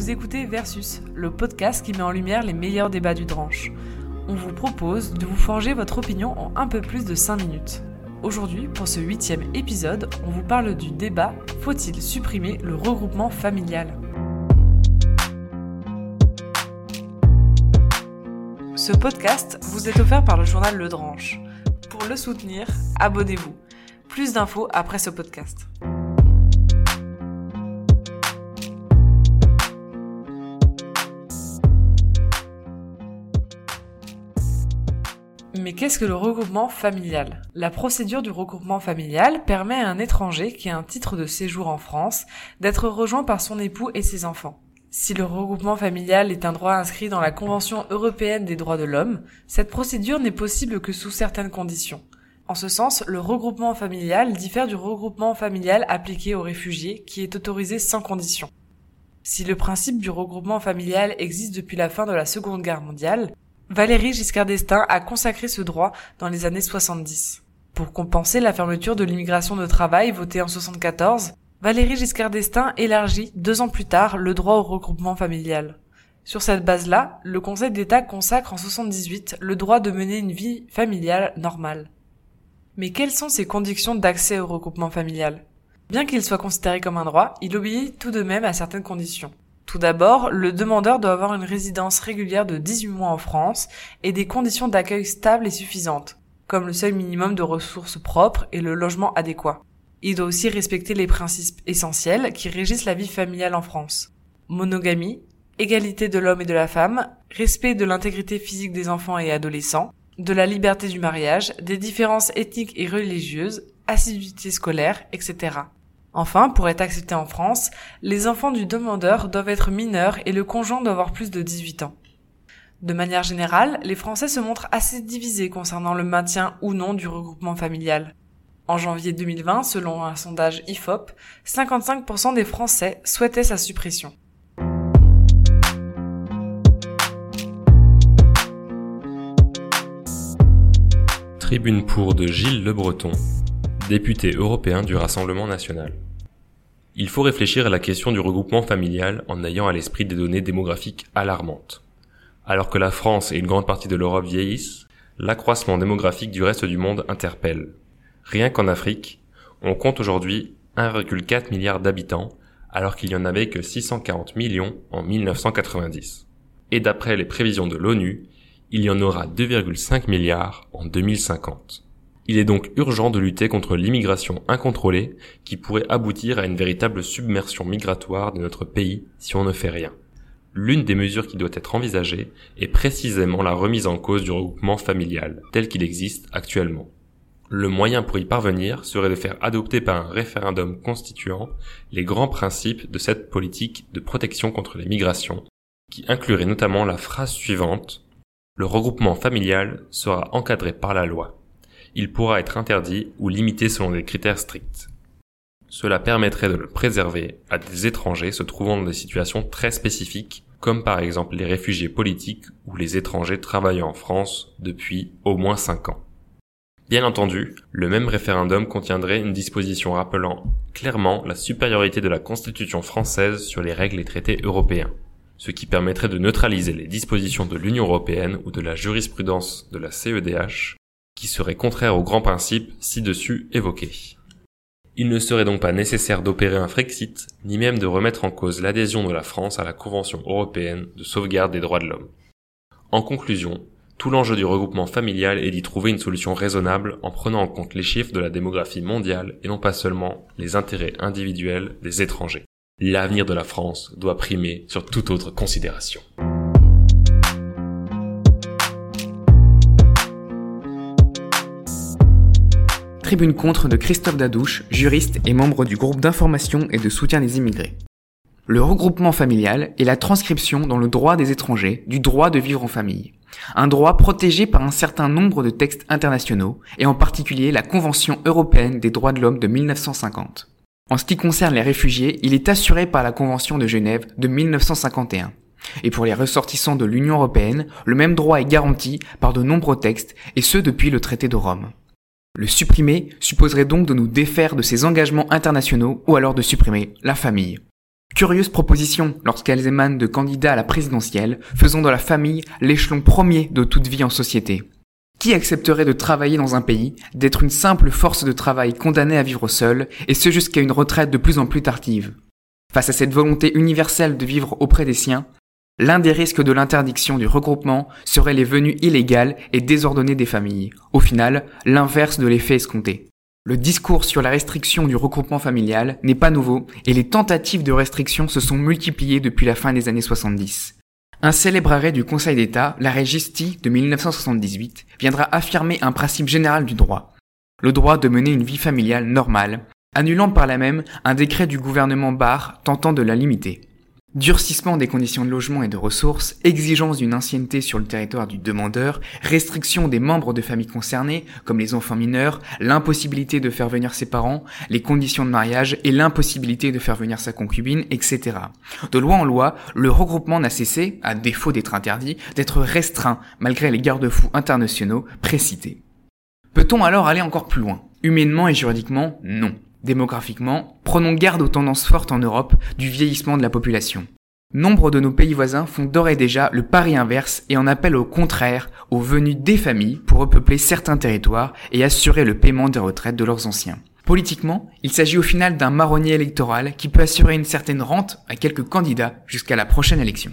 Vous écoutez Versus, le podcast qui met en lumière les meilleurs débats du Dranche. On vous propose de vous forger votre opinion en un peu plus de 5 minutes. Aujourd'hui, pour ce huitième épisode, on vous parle du débat Faut-il supprimer le regroupement familial? Ce podcast vous est offert par le journal Le Dranche. Pour le soutenir, abonnez-vous. Plus d'infos après ce podcast. Mais qu'est-ce que le regroupement familial? La procédure du regroupement familial permet à un étranger qui a un titre de séjour en France d'être rejoint par son époux et ses enfants. Si le regroupement familial est un droit inscrit dans la Convention européenne des droits de l'homme, cette procédure n'est possible que sous certaines conditions. En ce sens, le regroupement familial diffère du regroupement familial appliqué aux réfugiés qui est autorisé sans condition. Si le principe du regroupement familial existe depuis la fin de la Seconde Guerre mondiale, Valérie Giscard d'Estaing a consacré ce droit dans les années 70. Pour compenser la fermeture de l'immigration de travail votée en 74, Valérie Giscard d'Estaing élargit deux ans plus tard le droit au regroupement familial. Sur cette base-là, le Conseil d'État consacre en 78 le droit de mener une vie familiale normale. Mais quelles sont ces conditions d'accès au regroupement familial? Bien qu'il soit considéré comme un droit, il obéit tout de même à certaines conditions. Tout d'abord, le demandeur doit avoir une résidence régulière de 18 mois en France et des conditions d'accueil stables et suffisantes, comme le seuil minimum de ressources propres et le logement adéquat. Il doit aussi respecter les principes essentiels qui régissent la vie familiale en France. Monogamie, égalité de l'homme et de la femme, respect de l'intégrité physique des enfants et adolescents, de la liberté du mariage, des différences ethniques et religieuses, assiduité scolaire, etc. Enfin, pour être accepté en France, les enfants du demandeur doivent être mineurs et le conjoint doit avoir plus de 18 ans. De manière générale, les Français se montrent assez divisés concernant le maintien ou non du regroupement familial. En janvier 2020, selon un sondage IFOP, 55% des Français souhaitaient sa suppression. Tribune pour de Gilles Le Breton, député européen du Rassemblement national. Il faut réfléchir à la question du regroupement familial en ayant à l'esprit des données démographiques alarmantes. Alors que la France et une grande partie de l'Europe vieillissent, l'accroissement démographique du reste du monde interpelle. Rien qu'en Afrique, on compte aujourd'hui 1,4 milliard d'habitants alors qu'il n'y en avait que 640 millions en 1990. Et d'après les prévisions de l'ONU, il y en aura 2,5 milliards en 2050. Il est donc urgent de lutter contre l'immigration incontrôlée qui pourrait aboutir à une véritable submersion migratoire de notre pays si on ne fait rien. L'une des mesures qui doit être envisagée est précisément la remise en cause du regroupement familial tel qu'il existe actuellement. Le moyen pour y parvenir serait de faire adopter par un référendum constituant les grands principes de cette politique de protection contre les migrations, qui inclurait notamment la phrase suivante Le regroupement familial sera encadré par la loi il pourra être interdit ou limité selon des critères stricts. Cela permettrait de le préserver à des étrangers se trouvant dans des situations très spécifiques, comme par exemple les réfugiés politiques ou les étrangers travaillant en France depuis au moins 5 ans. Bien entendu, le même référendum contiendrait une disposition rappelant clairement la supériorité de la Constitution française sur les règles et traités européens, ce qui permettrait de neutraliser les dispositions de l'Union européenne ou de la jurisprudence de la CEDH qui serait contraire aux grands principes ci-dessus évoqués. Il ne serait donc pas nécessaire d'opérer un Frexit, ni même de remettre en cause l'adhésion de la France à la Convention européenne de sauvegarde des droits de l'homme. En conclusion, tout l'enjeu du regroupement familial est d'y trouver une solution raisonnable en prenant en compte les chiffres de la démographie mondiale et non pas seulement les intérêts individuels des étrangers. L'avenir de la France doit primer sur toute autre considération. Tribune contre de Christophe Dadouche, juriste et membre du groupe d'information et de soutien des immigrés. Le regroupement familial est la transcription dans le droit des étrangers du droit de vivre en famille. Un droit protégé par un certain nombre de textes internationaux, et en particulier la Convention européenne des droits de l'homme de 1950. En ce qui concerne les réfugiés, il est assuré par la Convention de Genève de 1951. Et pour les ressortissants de l'Union européenne, le même droit est garanti par de nombreux textes, et ce depuis le traité de Rome. Le supprimer supposerait donc de nous défaire de ces engagements internationaux ou alors de supprimer la famille. Curieuse proposition lorsqu'elles émanent de candidats à la présidentielle, faisant de la famille l'échelon premier de toute vie en société. Qui accepterait de travailler dans un pays, d'être une simple force de travail condamnée à vivre seule, et ce jusqu'à une retraite de plus en plus tardive? Face à cette volonté universelle de vivre auprès des siens, l'un des risques de l'interdiction du regroupement serait les venues illégales et désordonnées des familles. Au final, l'inverse de l'effet escompté. Le discours sur la restriction du regroupement familial n'est pas nouveau et les tentatives de restriction se sont multipliées depuis la fin des années 70. Un célèbre arrêt du Conseil d'État, l'arrêt Gisti de 1978, viendra affirmer un principe général du droit. Le droit de mener une vie familiale normale, annulant par là même un décret du gouvernement Barre tentant de la limiter. Durcissement des conditions de logement et de ressources, exigence d'une ancienneté sur le territoire du demandeur, restriction des membres de famille concernés, comme les enfants mineurs, l'impossibilité de faire venir ses parents, les conditions de mariage et l'impossibilité de faire venir sa concubine, etc. De loi en loi, le regroupement n'a cessé, à défaut d'être interdit, d'être restreint malgré les garde-fous internationaux précités. Peut-on alors aller encore plus loin? Humainement et juridiquement, non. Démographiquement, prenons garde aux tendances fortes en Europe du vieillissement de la population. Nombre de nos pays voisins font d'ores et déjà le pari inverse et en appellent au contraire aux venues des familles pour repeupler certains territoires et assurer le paiement des retraites de leurs anciens. Politiquement, il s'agit au final d'un marronnier électoral qui peut assurer une certaine rente à quelques candidats jusqu'à la prochaine élection.